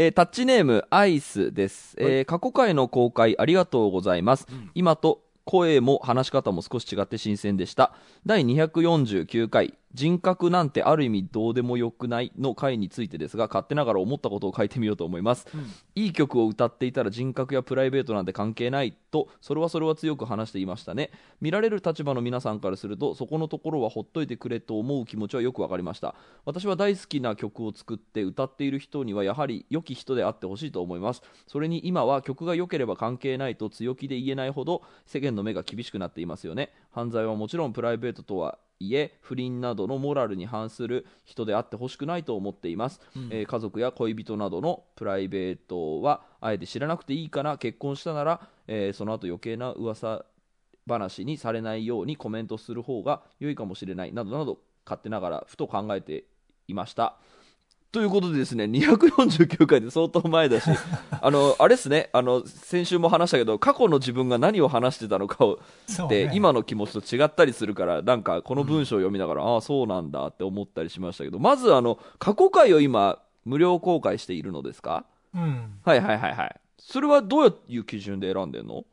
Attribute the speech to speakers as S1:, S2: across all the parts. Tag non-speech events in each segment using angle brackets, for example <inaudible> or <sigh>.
S1: えータッチネームアイスです、えー過去回の公開ありがとうございます、今と声も話し方も少し違って新鮮でした。第249回人格なんてある意味どうでもよくないの回についてですが勝手ながら思ったことを書いてみようと思います、いい曲を歌っていたら人格やプライベートなんて関係ないとそれはそれは強く話していましたね。見られる立場の皆さんからするとそこのところはほっといてくれと思う気持ちはよくわかりました。私は大好きな曲を作って歌っている人にはやはり良き人であってほしいと思います。それに今は曲が良ければ関係ないと強気で言えないほど世間の目が厳しくなっていますよね。犯罪はもちろんプライベートとはいえ不倫などのモラルに反する人であってほしくないと思っています、えー家族や恋人などのプライベートはあえて知らなくていいかな結婚したなら、えーその後余計な噂話にされないようにコメントする方が良いかもしれないなどなど勝手ながらふと考えていましたということでですね249回で相当前だし <laughs> あのあれですねあの先週も話したけど過去の自分が何を話してたのかを
S2: そう
S1: で、
S2: ね
S1: 今の気持ちと違ったりするからなんかこの文章を読みながら、ああそうなんだって思ったりしましたけどまずあの過去回を今無料公開しているのですか？
S2: うん。
S1: はいはいはいはい。それはどういう基準で選んでんの？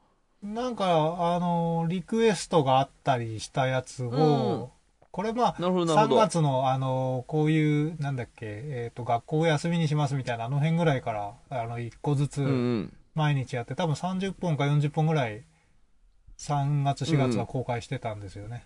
S2: なんか、あの、リクエストがあったりしたやつを、これまあ、
S1: なるほどなるほど。
S2: 3月の、あの、こういう、なんだっけ、えっ、と、学校を休みにしますみたいな、あの辺ぐらいから、あの、1個ずつ
S1: うんうん。
S2: 毎日やって、多分30本か40本ぐらい、3月、4月は公開してたんですよね。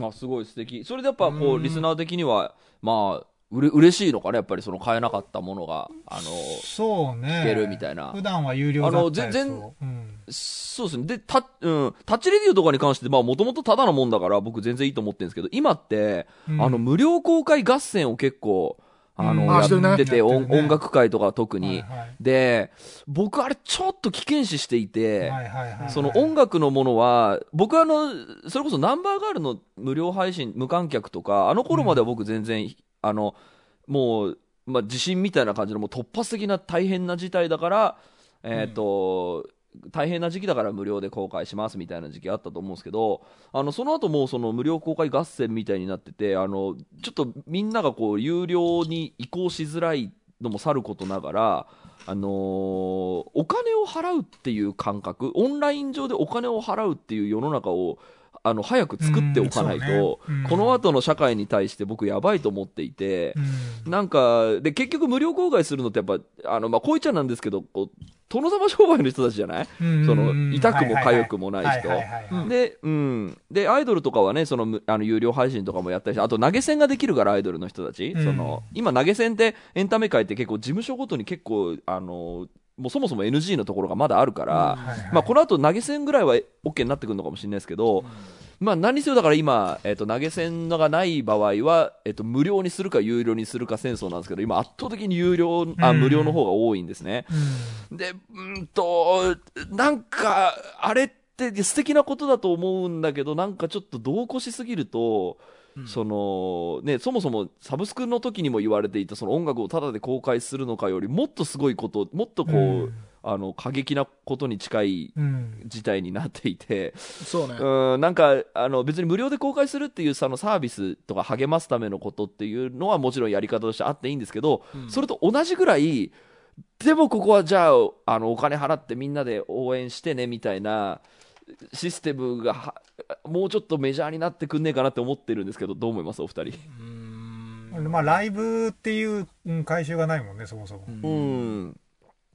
S1: あすごい素敵。それでやっぱこ
S2: う
S1: うん。リスナー的にはまあうれ嬉しいのかねやっぱりその買えなかったものがあの
S2: そうね。
S1: 聞けるみたいな
S2: 普段は有料だった
S1: あの全然
S2: うん。
S1: そうですね。で、タ,、うん、タッチレディオとかに関して、まあ、もともとただのもんだから、僕全然いいと思ってるんですけど、今って、
S2: うん
S1: あの、無料公開合戦を結構、あの、
S2: うん
S1: やってて、
S2: ね
S1: 音音楽界とか特に。
S2: はいはい
S1: で、僕あれちょっと危険視していて、
S2: はいはいはい。
S1: その音楽のものは、僕あの、それこそナンバーガールの無料配信、無観客とか、あの頃までは僕全然、あの、もう、まあ、地震みたいな感じのもう突発的な大変な事態だから、えっ、と、大変な時期だから無料で公開しますみたいな時期あったと思うんですけど、あの、その後もうその無料公開合戦みたいになってて、あの、ちょっとみんながこう、有料に移行しづらいのもさることながら、あのーお金を払うっていう感覚、オンライン上でお金を払うっていう世の中を、あの、早く作っておかないと、この後の社会に対して僕やばいと思っていて、
S2: うん。
S1: なんか、で、結局無料公開するのってやっぱ、あの、まあ、こういっちゃなんですけど、こう、殿様商売の人たちじゃない？
S2: うん。
S1: その、痛くも痒くもない人。で、うん。で、アイドルとかはね、その、むあの、有料配信とかもやったりして、あと投げ銭ができるから、アイドルの人たち。
S2: うん。
S1: その、今投げ銭ってエンタメ界って結構事務所ごとに結構、あの、もうそもそも NG のところがまだあるから、
S2: はいはい。
S1: まあ、この後投げ銭ぐらいは OK になってくるのかもしれないですけど、まあ、何にせよだから今、えっと投げ銭がない場合は、えっと無料にするか有料にするか戦争なんですけど今圧倒的に有料あ
S2: うん。
S1: 無料の方が多いんですね、
S2: うん。
S1: でうんとなんかあれって素敵なことだと思うんだけどなんかちょっと度を越しすぎると、そのね、そもそもサブスクの時にも言われていたその音楽をタダで公開するのかよりもっとすごいこともっとこう、
S2: うん。
S1: あの過激なことに近い
S2: うん。
S1: 事態になっていて、
S3: そうね。
S1: うん、なんかあの別に無料で公開するっていうそのサービスとか励ますためのことっていうのはもちろんやり方としてあっていいんですけど、それと同じぐらいでもここはじゃああのお金払ってみんなで応援してねみたいなシステムがはもうちょっとメジャーになってくんねえかなって思ってるんですけどどう思います？お二人。
S2: まあ、ライブっていううん回収がないもんね、そもそも。
S1: うん。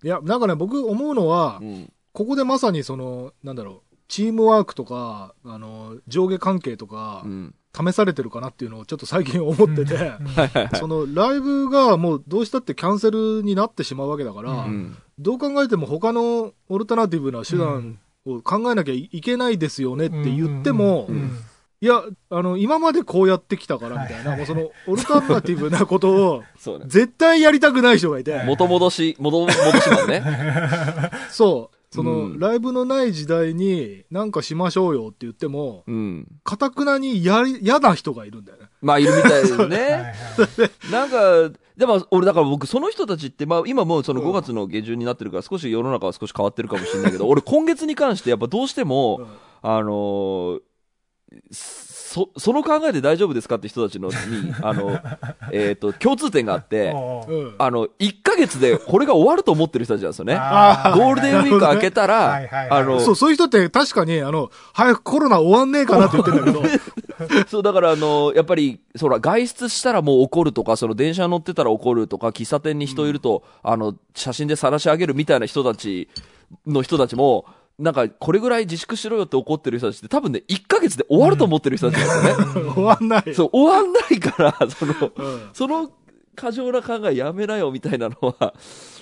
S3: いや、なんかね、僕思うのは
S1: う、ん。
S3: ここでまさにその、なんだろう、チームワークとか、あの、上下関係とか
S1: う、ん。
S3: 試されてるかなっていうのをちょっと最近思ってて、
S2: うん。
S3: そのライブがもうどうしたってキャンセルになってしまうわけだから、
S1: うん。
S3: どう考えても他のオルタナティブな手段を考えなきゃいけないですよねって言っても、
S2: うん
S3: いや、あの、今までこうやってきたからみたいな、
S2: はい。
S3: もうそのオルタナティブなことを <laughs> 絶対やりたくない人がいて、
S1: 元戻し元戻しなんね。<laughs>
S3: そう。その、
S1: うん。
S3: ライブのない時代になんかしましょうよって言っても、
S1: うん。
S3: かたくなにやり、嫌な人がいるんだよね。
S1: まあいるみたいです <laughs>
S2: はい
S1: ね
S2: はい。
S1: なんか、でも俺、だから僕、その人たちって、まあ、今もうその
S3: うん。
S1: 5月の下旬になってるから、少し世の中は少し変わってるかもしれないけど、<laughs> 俺、今月に関して、やっぱどうしても、
S3: うん。
S1: あのーそ、その考えで大丈夫ですかって人たちのに、<laughs> あの、えっ、と、共通点があって。あの、1ヶ月でこれが終わると思ってる人たちなんですよね。
S2: あ
S1: ゴールデンウィーク明けたら、あの、
S3: そう、そういう人って確かに、あの、早くコロナ終わんねえかなって言ってんだけど、<laughs>
S1: そう、だからあの、やっぱり、そら、外出したらもう怒るとか、その電車乗ってたら怒るとか、喫茶店に人いると、あの、写真で晒し上げるみたいな人たちの人たちも、なんか、これぐらい自粛しろよって怒ってる人たちって多分ね、1ヶ月で終わると思ってる人たちなんですよね。<laughs>
S3: 終わんない。
S1: そう、終わんないから、<laughs> その、
S3: うん。
S1: その過剰な考えやめなよみたいなのは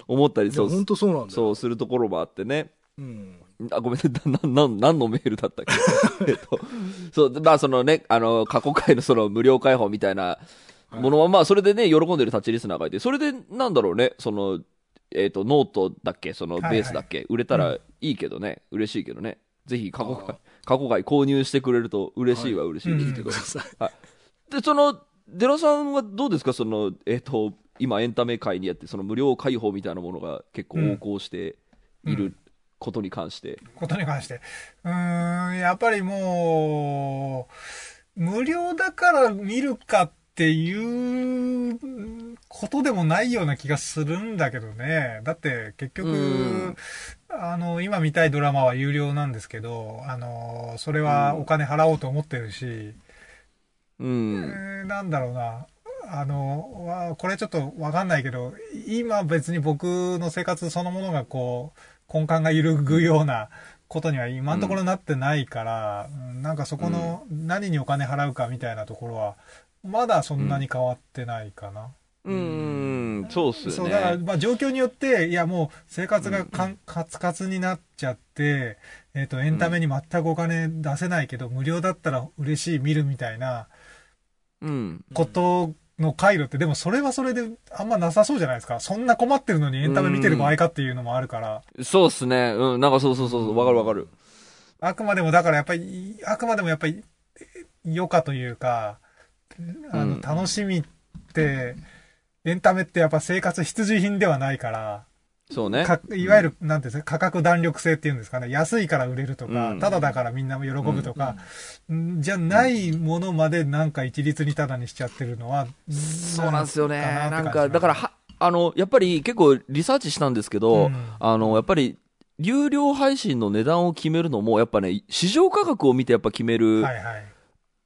S1: 思ったり、そう、
S3: 本当そうなんだよ。
S1: そうするところもあってね。
S3: うん。
S1: あ、ごめんね、<laughs> な、な、な何のメールだったっけ？<laughs> えっと、そう、まあそのね、あの、過去回のその無料開放みたいなものは、まあそれでね、喜んでるタッチリスナーがいて、それでなんだろうね、その、えっ、と、ノートだっけ、そのベ
S2: はいはい。
S1: ースだっけ、売れたらいいけどね、嬉しいけどね。ぜひ過去回、過去回購入してくれると嬉しいは嬉しいですけど。
S3: ください。
S1: で、その、デラさんはどうですか？その、えっ、と、今エンタメ界にあって、その無料開放みたいなものが結構横行していることに関して。
S2: ことに関して。うーん、やっぱりもう、無料だから見るかっていうことでもないような気がするんだけどね。だって結局、
S1: うん
S2: あの、今見たいドラマは有料なんですけど、あの、それはお金払おうと思ってるし、
S1: うん。
S2: えーなんだろうな。あの、わこれちょっとわかんないけど、今別に僕の生活そのものがこう、根幹が揺るぐようなことには今のところなってないから、うんなんかそこの何にお金払うかみたいなところは、まだそんなに変わってないかな。
S1: うん、そうっすよね。
S2: そう、だから、まあ状況によって、いやもう生活がかんカツカツになっちゃって、えっ、と、エンタメに全くお金出せないけど、無料だったら嬉しい、見るみたいな、
S1: うん。
S2: ことの回路って、でもそれはそれであんまなさそうじゃないですか。そんな困ってるのにエンタメ見てる場合かっていうのもあるから。
S1: そうっすね。うん、なんかそうそうそうそう、わかるわかる。
S2: あくまでもだからやっぱり、あくまでもやっぱり、余暇というか、あ
S1: うん
S2: の、楽しみって、エンタメってやっぱ生活必需品ではないから、
S1: そうね。
S2: かいわゆる、なんていうんですか、価格弾力性っていうんですかね、安いから売れるとか、
S1: うん
S2: ただだからみんなも喜ぶとか、んじゃないものまでなんか一律にただにしちゃってるのは、
S1: そうなんですよね。
S2: な
S1: なんんか、だから、は、あの、やっぱり結構リサーチしたんですけど、
S2: うん
S1: あの、やっぱり、有料配信の値段を決めるのも、やっぱね、市場価格を見てやっぱ決める、
S2: はいはい。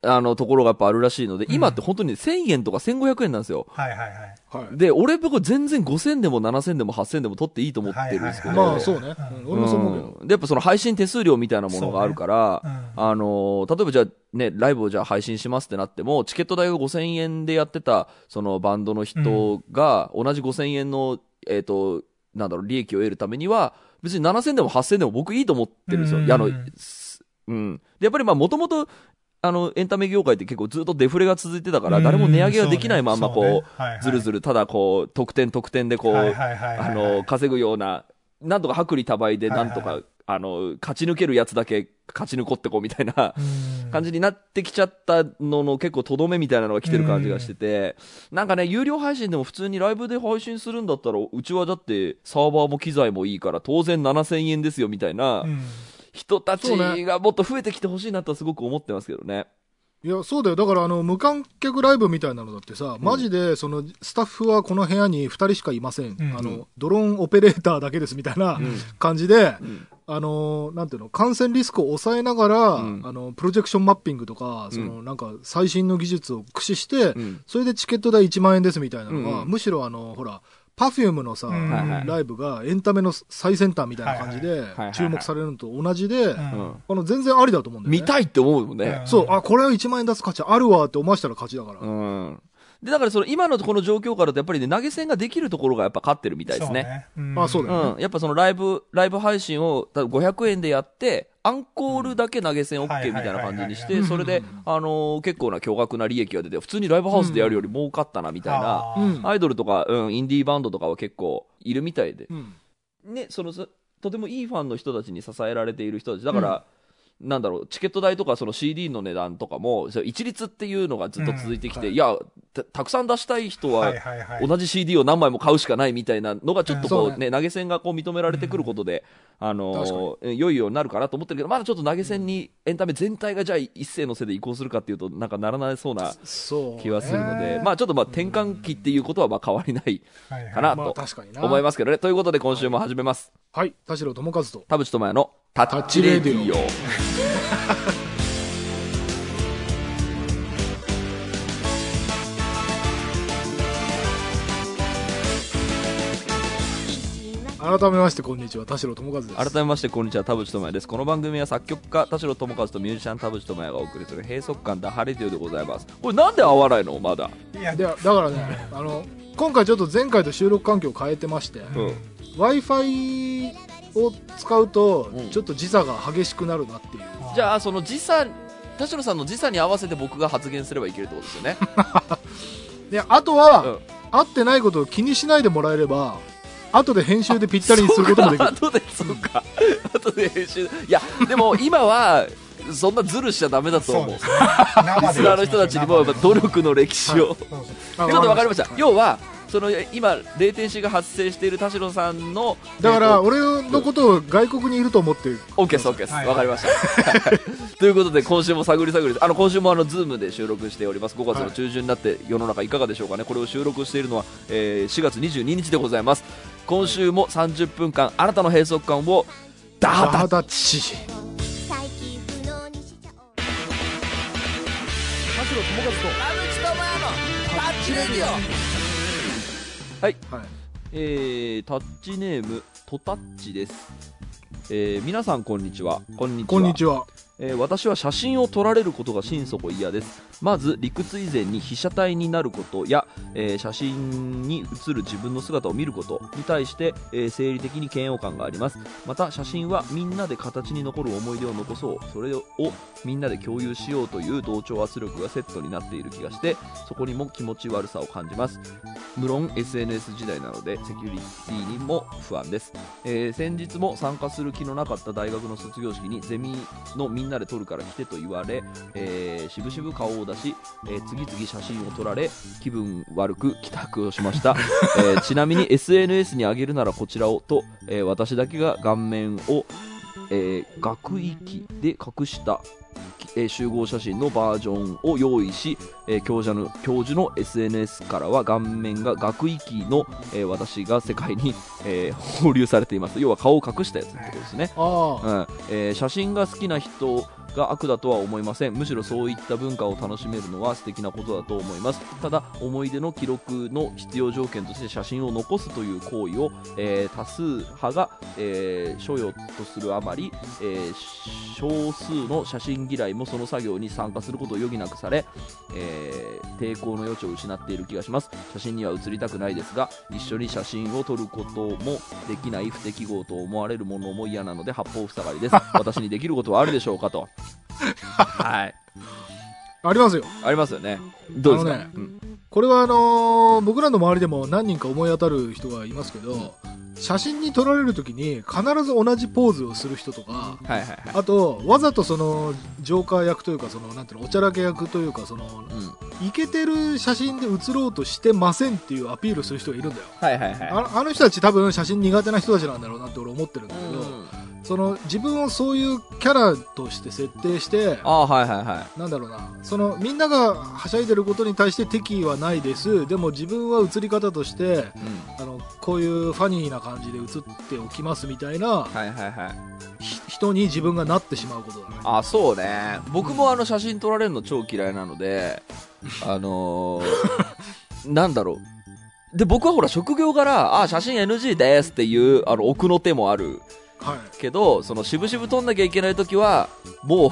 S1: あの、ところがやっぱあるらしいので、
S2: うん
S1: 今って本当に1000円とか1500円なんですよ。
S2: はいはいはい。
S3: はい。
S1: で、俺僕全然5000でも7000でも8000でも取っていいと思ってるんですけど。
S3: まあ、そうね。俺もそう思う
S1: で、やっぱその配信手数料みたいなものがあるから、
S2: うん
S1: あのー例えばじゃあね、ライブをじゃあ配信しますってなっても、チケット代が5000円でやってた、そのバンドの人が、同じ5000円の、えっ、と、なんだろう、利益を得るためには、別に7000でも8000でも僕いいと思ってるんですよ。
S2: うん
S1: あの、すうん。で、やっぱりまあ、もともと、あの、エンタメ業界って結構ずっとデフレが続いてたから、誰も値上げができないまんま、こう、ずるず
S2: る
S1: る、ただこう、得点得点でこう、あの、稼ぐような、なんとか薄利多売で、なんとか、
S2: はい
S1: あの、勝ち抜けるやつだけ勝ち抜こってこうみたいな
S2: うん。
S1: 感じになってきちゃったのの結構とどめみたいなのが来てる感じがしてて、なんかね、有料配信でも普通にライブで配信するんだったら、うちはだってサーバーも機材もいいから当然7000円ですよみたいな
S2: うん
S1: 人たちがもっと増えてきてほしいなとはすごく思ってますけどね。
S3: いや、そうだよ。だから、あの、無観客ライブみたいなのだってさ、マジで、その、スタッフはこの部屋に2人しかいません。
S2: うん。
S3: あの、ドローンオペレーターだけですみたいな
S1: うん。
S3: 感じで、
S1: うん。
S3: あの、なんていうの、感染リスクを抑えながら、
S1: うん。
S3: あの、プロジェクションマッピングとか、その、なんか、最新の技術を駆使して、
S1: うん。
S3: それでチケット代1万円ですみたいなのが、
S1: うん。
S3: むしろあの、ほら、パフュームのさ、ライブがエンタメの最先端みたいな感じで注目されるのと同じで、あの全然ありだと思うんだよね。
S1: 見たいって思うもんね。
S3: そう、あ、これは1万円出す価値あるわって思わせたら勝ちだから。
S1: うん。で、だからその今のこの状況からだとやっぱりね、投げ銭ができるところがやっぱ勝ってるみたいですね。
S2: ん
S3: あそうだよね
S1: うん。やっぱそのライブ、ライブ配信を多分500円でやって、アンコールだけ投げ銭 OK みたいな感じにし
S2: は
S1: て、それで、あのー結構な巨額な利益が出て、普通にライブハウスでやるより儲かったなみたいな、
S3: うん
S1: アイドルとか、うん、インディーバンドとかは結構いるみたいで。
S3: うん。
S1: ね、その、そとてもいいファンの人たちに支えられている人たち。だから、なんだろう、チケット代とかその CD の値段とかも、一律っていうのがずっと続いてきて、
S2: うん
S1: いやた、たくさん出したい人は、
S2: はいはいはい。
S1: 同じ CD を何枚も買うしかないみたいなのがちょっとこう、
S3: うん
S1: ね投げ銭がこう認められてくることで、あのー良いようになるかなと思ってるけどまだちょっと投げ銭にエンタメ全体がじゃあ一斉のせで移行するかっていうとなんかならなそうな。気はするので、
S2: ね
S1: まあちょっとまあ転換期っていうことはまあ変わりない
S2: はいはい
S1: かな
S3: まあ
S1: と。思いますけどね。ということで今週も始めます。
S3: はい。田代智和と。
S1: 田淵智也のタッチレディオ。
S3: 改めまして、こんにちは。田代智和です。
S1: 改めましてこんにちは田淵智也ですこの番組は作曲家田代智和とミュージシャン田淵智也がお送りする閉塞感ダハレディオでございますこれなんで合わないの？まだ
S2: いや、
S3: でだからね、あの、今回ちょっと前回と収録環境を変えてまして、
S1: うん
S3: Wi-Fi を使うと
S1: うん、
S3: ちょっと時差が激しくなるなっていう。
S1: じゃあその時差田代さんの時差に合わせて僕が発言すればいけるってことですよね。<laughs>
S3: で、あとは、
S1: うん。
S3: 合ってないことを気にしないでもらえれば、後で編集でぴったりにすることもできる。
S1: 後 <laughs> でそうか。後で編集。いやでも今はそんなズルしちゃダメだと思う。リスナーの人たちにもやっぱ努力の歴史を、ちょっと分かりました、
S3: はい。
S1: 要はその今レイテンシーが発生している田代さんの
S3: だから、
S1: えーと
S3: 俺のことを外国にいると思って、
S1: OK です OK です、
S2: はい。
S1: わかりました。<laughs> ということで今週も探り探りあの今週もあのズームで収録しております。5月の中旬になって世の中いかがでしょうかね。これを収録しているのは、えー4月22日でございます。今週も30分間あなたの閉塞感をダーダ
S3: ダーダッチ。
S4: 最近不能にしちゃおう。
S3: 田代智和
S1: はい
S3: と。はい。
S1: えー、タッチネームトタッチです、えー皆さんこんにちはこんにちは
S3: こんにちは。
S1: えー私は写真を撮られることが心底嫌です。まず理屈以前に被写体になることや、えー写真に写る自分の姿を見ることに対して、えー生理的に嫌悪感があります。また写真はみんなで形に残る思い出を残そう。それをみんなで共有しようという同調圧力がセットになっている気がしてそこにも気持ち悪さを感じます。無論 SNS 時代なのでセキュリティにも不安です、え先日も参加する気のなかった大学の卒業式にゼミのみんなで撮るから来てと言われ、えー、しぶしぶ顔を出し、えー次々写真を撮られ気分悪く帰宅をしました、<laughs> えーちなみに SNS に上げるならこちらをと、えー私だけが顔面を、えー学域で隠したえー集合写真のバージョンを用意し、えー教授の教授の SNS からは顔面が学域の、えー私が世界に、えー放流されています。要は顔を隠したやつってことですね。うん。えー写真が好きな人が悪だとは思いません。むしろそういった文化を楽しめるのは素敵なことだと思います。ただ思い出の記録の必要条件として写真を残すという行為を、えー多数派が、えー所有とするあまり、えー少数の写真嫌いもその作業に参加することを余儀なくされ、えー抵抗の余地を失っている気がします。写真には写りたくないですが一緒に写真を撮ることもできない不適合と思われるものも嫌なので八方塞がりです。<laughs> 私にできることはあるでしょうかとはい。
S3: ありますよ。
S1: ありますよね。どうですか、
S3: ね
S1: うん。
S3: これはあのー僕らの周りでも何人か思い当たる人がいますけど、写真に撮られるときに必ず同じポーズをする人とか、
S1: はいはいはい。
S3: あと、わざとその、ジョーカー役というか、その、なんていうの、おちゃらけ役というか、その、
S1: うん。
S3: イケてる写真で写ろうとしてませんっていうアピールする人がいるんだよ。
S1: はいはいはい。
S3: ああの人たち多分写真苦手な人たちなんだろうなって俺思ってるんだけど、その、自分をそういうキャラとして設定して、
S1: ああはいはいはい
S3: なんだろうな、その、みんながはしゃいでることに対して敵意はないです。でも自分は写り方として、
S1: うん
S3: あの、こういうファニーな感じで写っておきますみたいな、
S1: はいはいはい
S3: ひ人に自分がなってしまうことだね。
S1: あそうね僕もあの写真撮られるの超嫌いなので <laughs> あのーなんだろうで僕はほら職業柄あ写真 NG ですっていうあの奥の手もある
S3: はい。
S1: けどその渋々取んなきゃいけない時はもう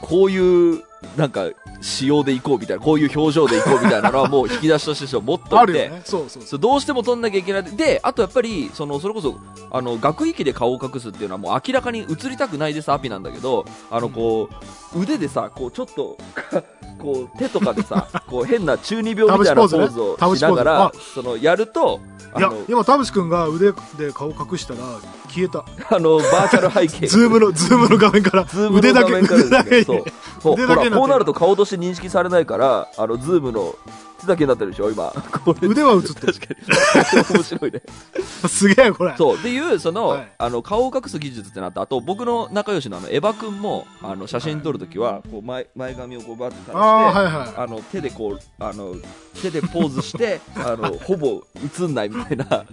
S1: こういうなんか仕様でいこうみたいな、こういう表情でいこうみたいなのはもう引き出しとして持っといて。<laughs>
S3: そうそうそう。
S1: どうしても撮んなきゃいけない。で、あとやっぱり、その、それこそ、あの、学域で顔を隠すっていうのはもう明らかに映りたくないですアピなんだけど、あの、こう、腕でさ、こう、ちょっと、<laughs> こう、手とかでさ、<laughs> こう、変な中二病みたいなポーズをしながら、その、やると、あ
S3: いや
S1: の、、
S3: 今、田淵くんが腕で顔隠したら消えた。
S1: あの、バーチャル背景。
S3: ズームの、ズームの画面から腕だけ、腕だけに。
S1: そう。そう。こうなると顔として認識されないから、あの、ズームの手だけになってるでしょ、今。<laughs>
S3: 腕は映ってる。
S1: 確かに。<laughs> 面白いね。<laughs>
S3: すげえ、これ。
S1: そう。っていう、その、
S3: はい
S1: あの、顔を隠す技術ってなった。あと、僕の仲良しのあの、エヴァ君も、あの、写真撮るときは、こう、前、前髪をこうバッて垂らして、
S3: ああ、はいはい。
S1: あの、手でこう、あの、手でポーズして、あの、ほぼ映んないみたいな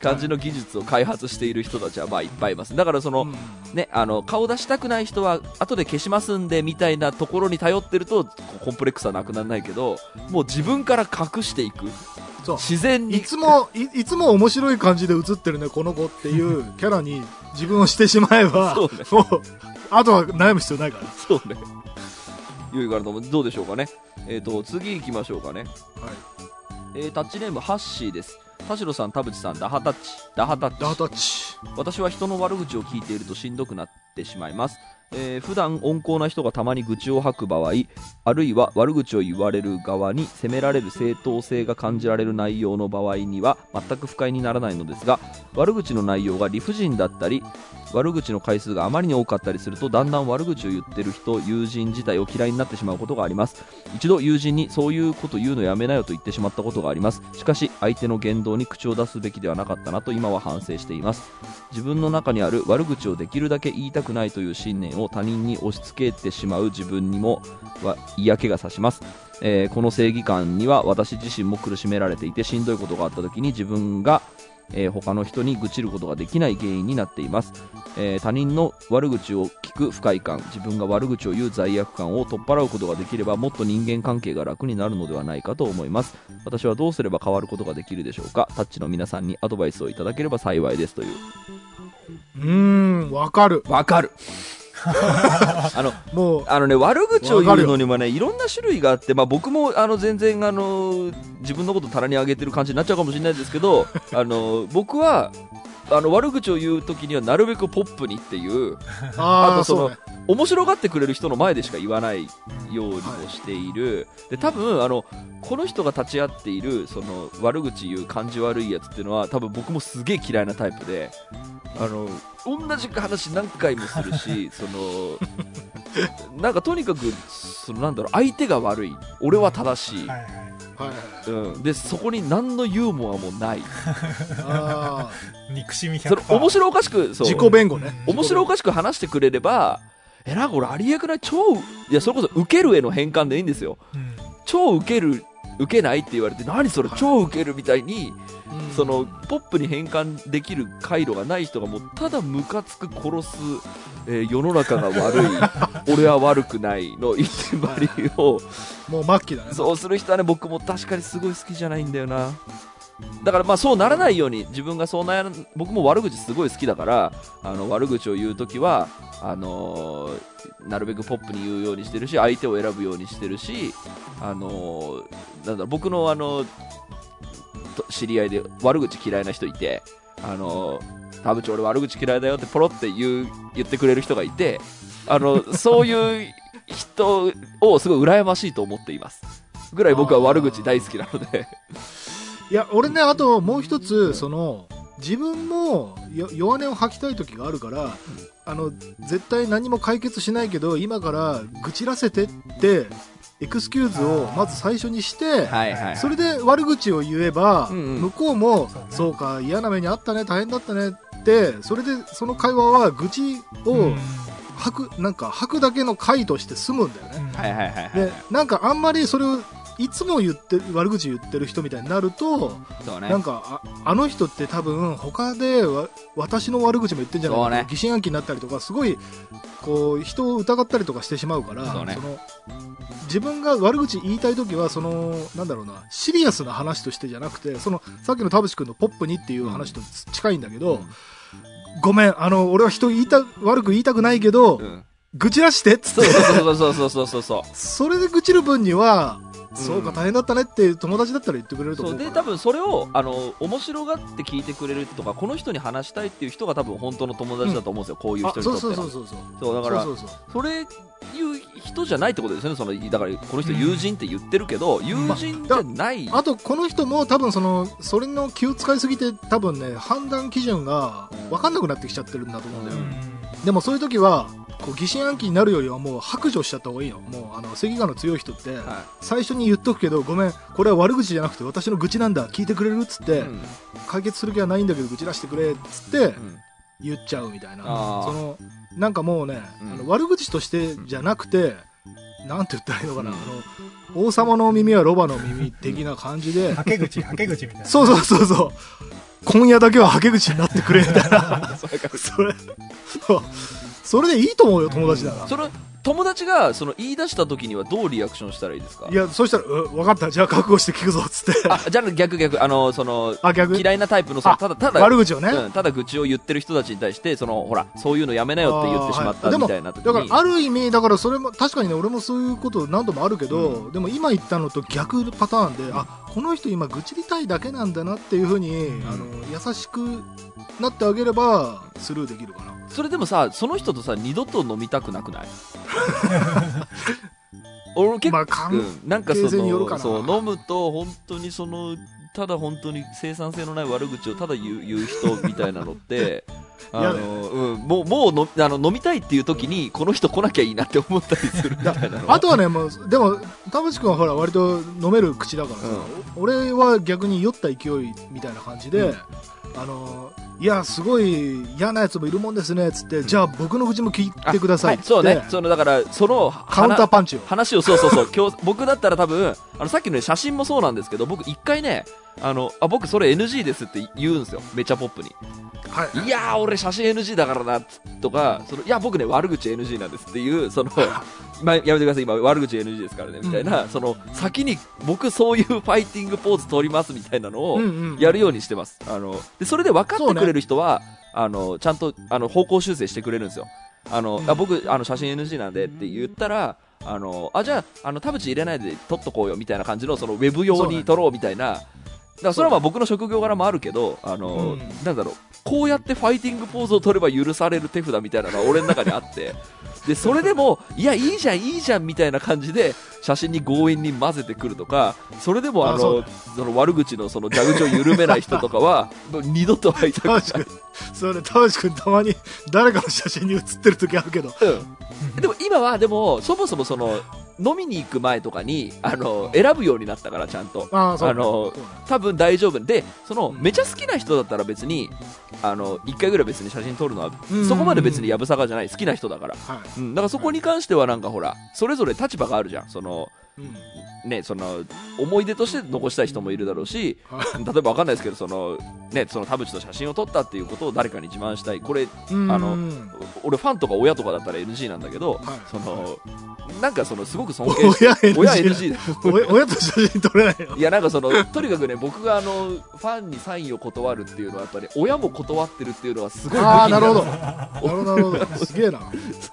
S1: 感じの技術を開発している人たちは、まあ、いっぱいいます。だから、その、
S3: うん
S1: ね、あの顔出したくない人は後で消しますんでみたいなところに頼ってるとコンプレックスはなくならないけどもう自分から隠していく
S3: そう。
S1: 自然に
S3: いつもい、いつも面白い感じで映ってるね、この子っていう <laughs> キャラに自分をしてしまえば、
S1: そうね
S3: もう、あとは悩む必要ないから。
S1: そうねいうからどうでしょうかねえっ、と次行きましょうかね、
S3: はい。
S1: えータッチネームハッシーです田代さん田淵さんダハタッチ。ダハタッチ。
S3: ダータッチ。
S1: 私は人の悪口を聞いているとしんどくなってしまいます、えー普段温厚な人がたまに愚痴を吐く場合あるいは悪口を言われる側に責められる正当性が感じられる内容の場合には全く不快にならないのですが悪口の内容が理不尽だったり悪口の回数があまりに多かったりするとだんだん悪口を言ってる人友人自体を嫌いになってしまうことがあります。一度友人にそういうこと言うのやめなよと言ってしまったことがあります。しかし相手の言動に口を出すべきではなかったなと今は反省しています。自分の中にある悪口をできるだけ言いたくないという信念を他人に押し付けてしまう自分にもは嫌気がさします、えーこの正義感には私自身も苦しめられていてしんどいことがあった時に自分がえー他の人に愚痴ることができない原因になっています、えー他人の悪口を聞く不快感自分が悪口を言う罪悪感を取っ払うことができればもっと人間関係が楽になるのではないかと思います。私はどうすれば変わることができるでしょうか？タッチの皆さんにアドバイスをいただければ幸いですという。
S3: うーん、わかる。
S1: わかるあの
S3: もう、
S1: あのね、悪口を言うのにもね、いろんな種類があって、まあ、僕もあの全然あの自分のこと棚に上げてる感じになっちゃうかもしれないですけど、<laughs> あの僕はあの悪口を言うときにはなるべくポップにっていう、<laughs>
S3: あ
S1: とその
S3: ね。
S1: 面白がってくれる人の前でしか言わないようにもしている、で多分あのこの人が立ち会っているその悪口言う感じ悪いやつっていうのは多分僕もすげえ嫌いなタイプであの同じ話何回もするし <laughs> そのなんかとにかくそのなんだろう相手が悪い俺は正しい、
S2: はいはい。
S3: はいはい。
S1: うん、でそこに何のユーモアもない
S3: あ
S2: 憎しみ100%。
S1: それ面白おかしくそう
S3: あ、自己弁護ね。
S1: 面白おかしく話してくれればえなんか俺ありえくない？超いやそれこそ受けるへの変換でいいんですよ
S2: うん。
S1: 超受ける受けないって言われて何それ超受けるみたいに
S3: うん。
S1: そのポップに変換できる回路がない人がもうただムカつく殺す、えー世の中が悪い <laughs> 俺は悪くないの一点張りを。
S3: もう末期だね。
S1: そうする人はね僕も確かにすごい好きじゃないんだよなだからまあそうならないように自分がそうなら僕も悪口すごい好きだからあの悪口を言うときはあのーなるべくポップに言うようにしてるし相手を選ぶようにしてるしあのーなんだ僕のあのと知り合いで悪口嫌いな人いてあのー田淵俺悪口嫌いだよってポロって言う言ってくれる人がいてあのそういう人をすごい羨ましいと思っています。ぐらい僕は悪口大好きなので。
S3: いや、俺ね、あともう一つ、その、自分もよ弱音を吐きたい時があるから、あの、絶対何も解決しないけど、今から愚痴らせてって、エクスキューズをまず最初にして、
S1: はいはい
S3: それで悪口を言えば、
S1: うんうん。
S3: 向こうも
S2: そう
S3: か嫌な目にあったね大変だったねってそれでその会話は愚痴を
S2: うん。
S3: 吐く、なんか吐くだけの回として済むんだよね、
S1: はいはいはいはい。
S3: でなんかあんまりそれをいつも言ってる悪口言ってる人みたいになると、
S1: そうね。
S3: なんかああの人って多分他でわ私の悪口も言ってんじゃないか
S1: そうね。
S3: 疑心暗鬼になったりとかすごいこう人を疑ったりとかしてしまうから
S1: そうね。
S3: の自分が悪口言いたい時はそのなんだろうなシリアスな話としてじゃなくてそのさっきの田淵君のポップにっていう話と近いんだけど、ごめんあの俺は人言いた悪く言いたくないけど、
S1: うん
S3: 愚痴らして？っつって
S1: そうそうそうそうそうそうそう。
S3: それで愚痴る分には、
S1: うん。
S3: そうか大変だったねって友達だったら言ってくれると
S1: そう
S3: 思うから。
S1: で多分それをあの面白がって聞いてくれるとかこの人に話したいっていう人が多分本当の友達だと思うんですよ、こういう
S3: あ
S1: 人にとっては。
S3: そうそうそうそうそう。
S1: そうだから
S3: そうそうそう。
S1: それいう人じゃないってことですよね。そのだからこの人友人って言ってるけど、友人じゃない、
S3: あとこの人も多分そのそれの気を使いすぎて多分ね判断基準が分かんなくなってきちゃってるんだと思うんだよ、
S1: う
S3: でもそういう時はこう疑心暗鬼になるよりはもう白状しちゃった方がいいのもうあの正義感の強い人って、
S1: は
S3: 最初に言っとくけどごめんこれは悪口じゃなくて私の愚痴なんだ聞いてくれるっつって、
S1: うん。
S3: 解決する気はないんだけど愚痴らしてくれっつって
S1: うん。
S3: 言っちゃうみたいな、そのなんかもうね、
S1: うん。
S3: あの悪口としてじゃなくて、なんて言ったらいいのかな、
S1: うん。
S3: あの王様の耳はロバの耳的な感じで、
S2: はけ口、はけ口みたいな。
S3: そうそうそうそう。今夜だけははけ口になってくれみたいな。<laughs>
S1: それから
S3: それそうそれでいいと思うよ友達なら、
S1: それ友達がその言い出した時にはどうリアクションしたらいいですか？
S3: いやそしたら、うん、分かった。じゃあ覚悟して聞くぞっつって。
S1: あじゃあ逆逆あのその
S3: あ逆？
S1: 嫌いなタイプのその
S3: あ
S1: ただただ
S3: 悪口をね、
S1: うん、ただ愚痴を言ってる人たちに対してそのほらそういうのやめなよって言ってしまった
S3: はい
S1: みたいな時
S3: だから
S1: に
S3: ある意味だからそれも確かにね俺もそういうこと何度もあるけど、でも今言ったのと逆パターンで、あこの人今愚痴りたいだけなんだなっていうふうに、あの優しくなってあげればスルーできるかな
S1: それでもさその人とさ二度と飲みたくなくない？<laughs> 俺結構、
S3: まあ関
S1: うん、な。んかそのそう飲むと本当にそのただ本当に生産性のない悪口をただ言う言う人みたいなのって <laughs> あ
S3: 嫌
S1: のうん、もうもうのあの飲みたいっていう時にこの人来なきゃいいなって思ったりするみたいなの
S3: あとはねもうでも田淵君はほら割と飲める口だからさ、俺は逆に酔った勢いみたいな感じで、
S1: うん
S3: あのいやすごい嫌なやつもいるもんですねっつって、じゃあ僕の愚痴も聞いてくださいっつって、
S1: そうねそのだからその
S3: カウンターパンチを。
S1: 話をそうそうそう今日僕だったら多分あのさっきの、ね、写真もそうなんですけど僕一回ねあのあ僕それ NG ですって言うんですよめちゃポップに。
S3: はい。
S1: いやー俺写真 NG だからなとかそのいや僕ね悪口 NG なんですっていうその <laughs> まあ、やめてください。今悪口 NG ですからねみたいな、その先に僕そういうファイティングポーズ取りますみたいなのを
S3: うんうん
S1: やるようにしてます、あのでそれで分かってくれる人は、あのちゃんとあの方向修正してくれるんですよ。あの、あ僕あの写真 NG なんでって言ったらあのあじゃああの田淵入れないで撮っとこうよみたいな感じのそのウェブ用に撮ろうみたいな、だからそれはまあ僕の職業柄もあるけど、あの
S3: うん。
S1: なんだろう、こうやってファイティングポーズを取れば許される手札みたいなのは俺の中にあって、でそれでも、いや、いいじゃん、いいじゃんみたいな感じで、写真に強引に混ぜてくるとか、それでもあの
S3: あ
S1: その悪口のその蛇口を緩めない人とかは、<laughs> 二度と会いたくない。
S3: それ田淵君たまに誰かの写真に写ってる時あるけど。
S1: うん。でも今は、でも、そもそもその、飲みに行く前とかに、あの、選ぶようになったから、ちゃんと。
S3: あ
S1: の多分大丈夫。でその
S3: うん。
S1: めちゃ好きな人だったら別にあの1回ぐらい別に写真撮るのは
S3: うん。
S1: そこまで別にやぶさかじゃない。好きな人だから、
S3: はい。
S1: うん、だからそこに関してはなんかほらそれぞれ立場があるじゃん。その
S3: うん
S1: ねその思い出として残したい人もいるだろうし
S3: はい。
S1: 例えばわかんないですけどそのねその田淵と写真を撮ったっていうことを誰かに自慢したい。これ
S3: うん。
S1: あの俺ファンとか親とかだったら NG なんだけど、
S3: はい。
S1: そのなんかそのすごく尊敬し
S3: 親 NG
S1: 親 NG
S3: 親親と写真撮れないよ
S1: いやなんかそのとにかくね僕があのファンにサインを断るっていうのはやっぱり親も断ってるっていうのはすごい
S3: ああなるほど。
S1: ん
S3: なるほど。<laughs> すげえな。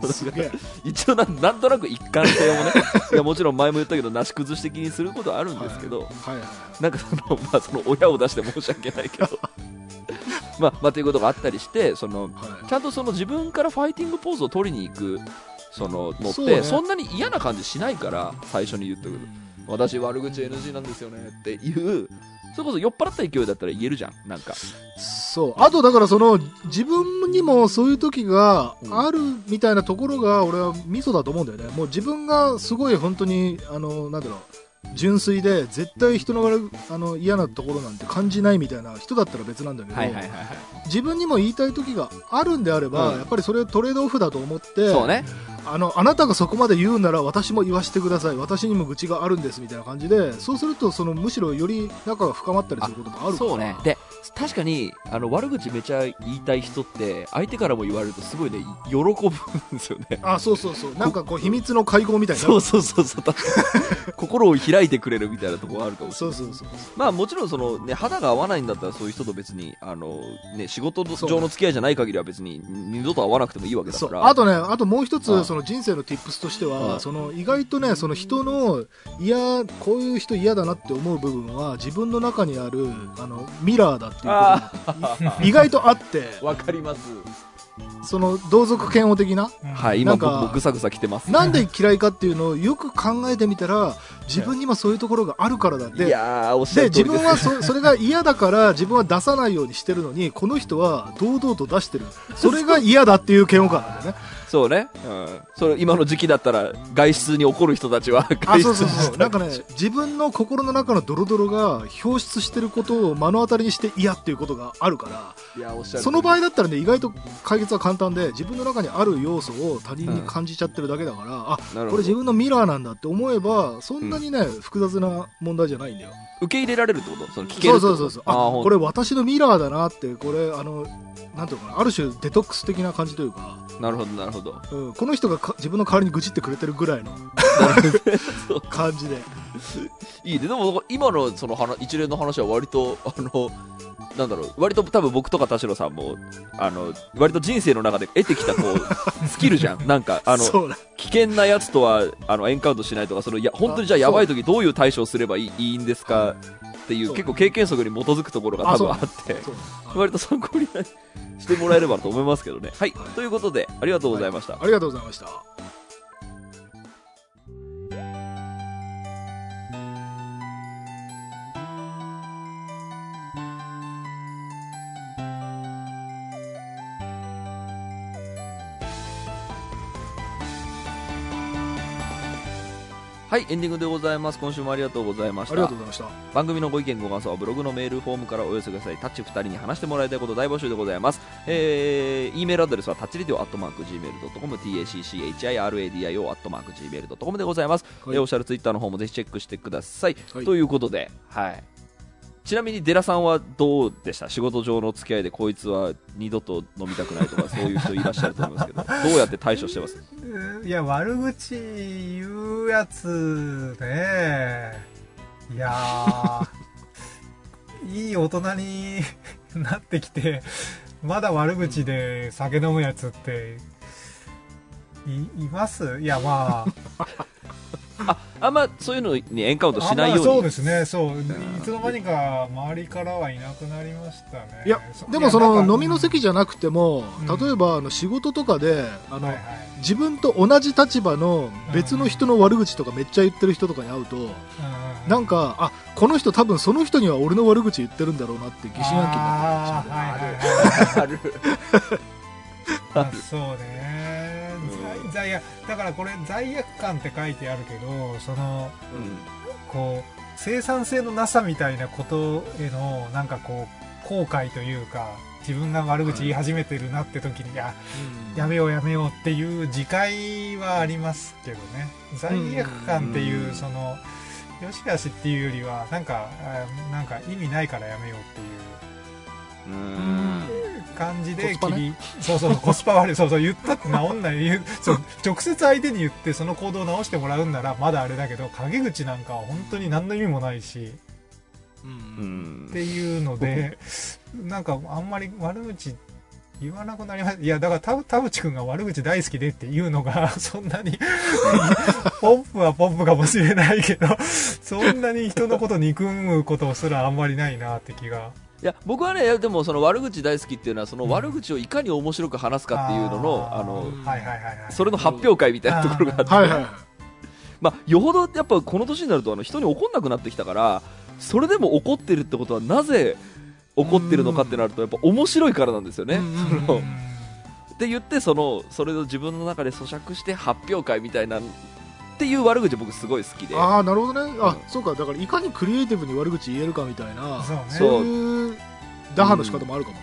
S1: そう
S3: すげえ。
S1: 一応なん <laughs> なんとなく一貫性をね。いやもちろん前も言ったけどなし崩し的にすることはあるんですけど、
S3: はいはい。
S1: なんかそのまあその親を出して申し訳ないけど。<laughs> まあまあということがあったりしてその
S3: はい。
S1: ちゃんとその自分からファイティングポーズを取りに行くそののってそんなに嫌な感じしないから最初に言っておく私悪口 NG なんですよねっていうそれこそ酔っ払った勢いだったら言えるじゃん。なんか。
S3: そう。あとだからその自分にもそういう時があるみたいなところが俺はミソだと思うんだよね。もう自分がすごい本当にあのなんだろう。純粋で絶対人の悪あの嫌なところなんて感じないみたいな人だったら別なんだけど、
S1: はいはい
S3: 自分にも言いたい時があるんであれば、
S1: うん。
S3: やっぱりそれをトレードオフだと思って
S1: そうね
S3: あのあなたがそこまで言うなら私も言わせてください。私にも愚痴があるんですみたいな感じでそうするとそのむしろより仲が深まったりすることもあるから。
S1: そうね。で確かにあの悪口めちゃ言いたい人って相手からも言われるとすごいね喜ぶんですよね。
S3: あそうそうそう。なんかこう秘密の会合みたいな。
S1: そうそうそうそう。心を開いてくれるみたいなところがあるかもしれない。
S3: そうそうそう
S1: まあもちろんその、ね、肌が合わないんだったらそういう人と別にあの、ね、仕事上の付き合いじゃない限りは別に二度と会わなくてもいいわけだ
S3: そ
S1: から。
S3: う。あとねあともう一つ
S1: あ
S3: その人生の tips として
S1: あ
S3: はその意外とねその人の嫌こういう人嫌だなって思う部分は自分の中にあるあのミラーだっていうことが <laughs> 意外とあって。
S1: わかります。
S3: その同族嫌悪的な？
S2: うん。
S1: はい今
S3: なんか
S1: 僕もぐさぐさ来てます。
S3: なんで嫌いかっていうのをよく考えてみたら自分にもそういうところがあるからだっ
S1: い
S3: て
S1: やーおっしゃ
S3: で自分はそ <laughs> それが嫌だから自分は出さないようにしてるのにこの人は堂々と出してる。それが嫌だっていう嫌悪感なんだよね
S1: そうね、うん、それ今の時期だったら外出に怒る人たちは
S3: あそうそうそう。なんかね自分の心の中のドロドロが表出してることを目の当たりにして嫌っていうことがあるから
S1: いやおっしゃる。通り
S3: その場合だったらね意外と解決は簡単で自分の中にある要素を他人に感じちゃってるだけだから、あ
S1: なるほど。
S3: これ自分のミラーなんだって思えばそんなにね、複雑な問題じゃないんだよ。
S1: 受け入れられるってこと？その聞ける
S3: そうそうそうそう。あこれ私のミラーだなってこれあのなんていうのかなある種デトックス的な感じというか、
S1: なるほどなるほど。
S3: うん、この人がか自分の代わりに愚痴ってくれてるぐらいの感じで。
S1: いいね。でも今のその話一連の話は割とあのなんだろう。割と多分僕とか田代さんもあの割と人生の中で得てきたこう <laughs> スキルじゃん。なんかあの危険なやつとはあのエンカウントしないとかそのいや本当にじゃあ
S3: あ
S1: やばい時どういう対処をすればいいいいんですか？っていう結構経験則に基づくところが多分あって割と参考にしてもらえればと思いますけどね。はい。ということでありがとうございました、
S3: ありがとうございました
S1: はいエンディングでございます。今週もありがとうございまし
S3: ありが
S1: た
S3: とうございました。
S1: 番組のご意見ご感想はブログのメールフォームからお寄せください。タッチ2人に話してもらいたいこと大募集でございます。えー、E メールアドレスはタッチリディオアットマーク Gmail.com TACCHIRADIO アットマーク Gmail.com でございます、
S3: はい。
S1: えーおっしゃるツイッターの方もぜひチェックしてください、
S3: はい。
S1: ということではいちなみにデラさんはどうでした？仕事上の付き合いでこいつは二度と飲みたくないとかそういう人いらっしゃると思いますけど。どうやって対処してます？
S2: いや悪口言うやつねいやー <laughs> いい大人になってきてまだ悪口で酒飲むやつっていいます？いやまあ
S1: あ <laughs> あんまそういうのにエンカウントしないように。
S2: あまあそうですね。そう。いつの間にか周りからはいなくなりましたね。
S3: いや
S2: そ
S3: でもその飲みの席じゃなくても、
S2: うん。
S3: 例えばあの仕事とかであの、
S2: はいはい。
S3: 自分と同じ立場の別の人の悪口とかめっちゃ言ってる人とかに会うと、
S2: うん
S3: なんかあこの人多分その人には俺の悪口言ってるんだろうなって疑心暗鬼になって
S2: あーはいはいはい <laughs>
S1: ある。
S2: まあそうね、罪罪悪だからこれ罪悪感って書いてあるけどそのこう生産性のなさみたいなことへのなんかこう後悔というか自分が悪口言い始めてるなって時に、い、や
S3: うん。
S2: やめようやめようっていう自戒はありますけどね。罪悪感っていう、
S1: うん。
S2: そのよしあしっていうよりはなんかあなんか意味ないからやめようっていう。
S1: うん
S2: 感じで
S3: ね。
S2: 切り、そうそうコスパ悪い。そうそう言ったって治んない。<laughs> そう直接相手に言ってその行動を直してもらうんならまだあれだけど陰口なんかは本当に何の意味もないし。
S3: う
S1: うん。ん
S2: っていうのでなんかあんまり悪口言わなくなりましたいやだから田田淵君が悪口大好きでっていうのが <laughs> そんなにポップはポップかもしれないけどそんなに人のこと憎むことすらあんまりないなって気が
S1: いや僕はねいやでもその悪口大好きっていうのはその悪口をいかに面白く話すかっていうのの、
S2: あ
S1: のそれの発表会みたいなところがあって、
S3: はいはい
S1: まあ、よほどやっぱこの年になるとあの人に怒んなくなってきたからそれでも怒ってるってことはなぜ怒ってるのかってなるとやっぱ面白いからなんですよね。
S3: うん。
S1: そのって言ってそのそれを自分の中で咀嚼して発表会みたいなっていう悪口僕すごい好きで。
S3: ああなるほどね。あ、
S1: うん。
S3: そうか。だからいかにクリエイティブに悪口言えるかみたいな
S2: そうね。
S3: そういう打破の仕方もあるかもね、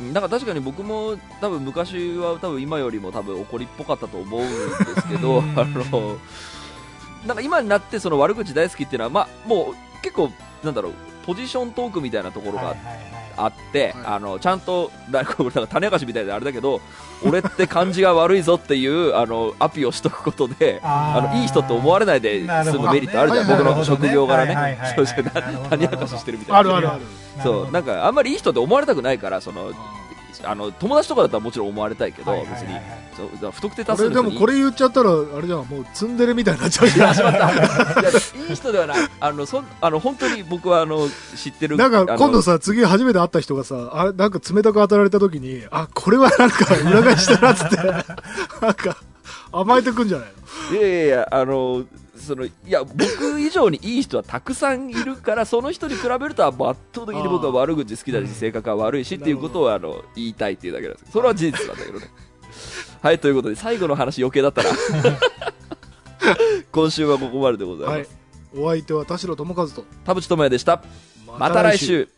S1: うん。だから確かに僕も多分昔は多分今よりも多分怒りっぽかったと思うんですけど
S2: うん。
S1: あのなんか今になってその悪口大好きっていうのはまあもう結構なんだろうポジショントークみたいなところがあって、
S3: はい。
S1: あのちゃんとだか種明かしみたいであれだけど俺って感じが悪いぞっていうあのアピをしとくことで
S2: あ
S1: のいい人って思われないで済むメリットあるじゃん、僕の職業柄ね、種明かししてるみたいな。
S3: あるあるある
S1: そう。なんかあんまりいい人って思われたくないからそのあの友達とかだったらもちろん思われたいけど、
S2: はいはいはい
S1: 別に。そう不特定多
S3: こ
S1: 数の人に。
S3: れでもこれ言っちゃったらあれじゃんもうツンデレみたいになっちゃうじゃん
S1: いやいい人ではない。あのそんあの本当に僕はあの知ってる。
S3: なんか今度さ次初めて会った人がさあなんか冷たく当たられた時にあこれはなんか裏返したなっつって。<laughs> なんか甘えてくんじゃないの？
S1: いやいやいや、あの、その、いや、僕以上にいい人はたくさんいるから、<laughs> その人に比べると、圧倒的に僕は悪口好きだし、性格は悪いしっていうことを、あの、言いたいっていうだけなんですけど、それは事実なんだけどね。<laughs> はい、ということで、最後の話余計だったら、<laughs> 今週はここまででございます。
S3: はいお相手は田代智和と
S1: 田淵智也でした。また来週。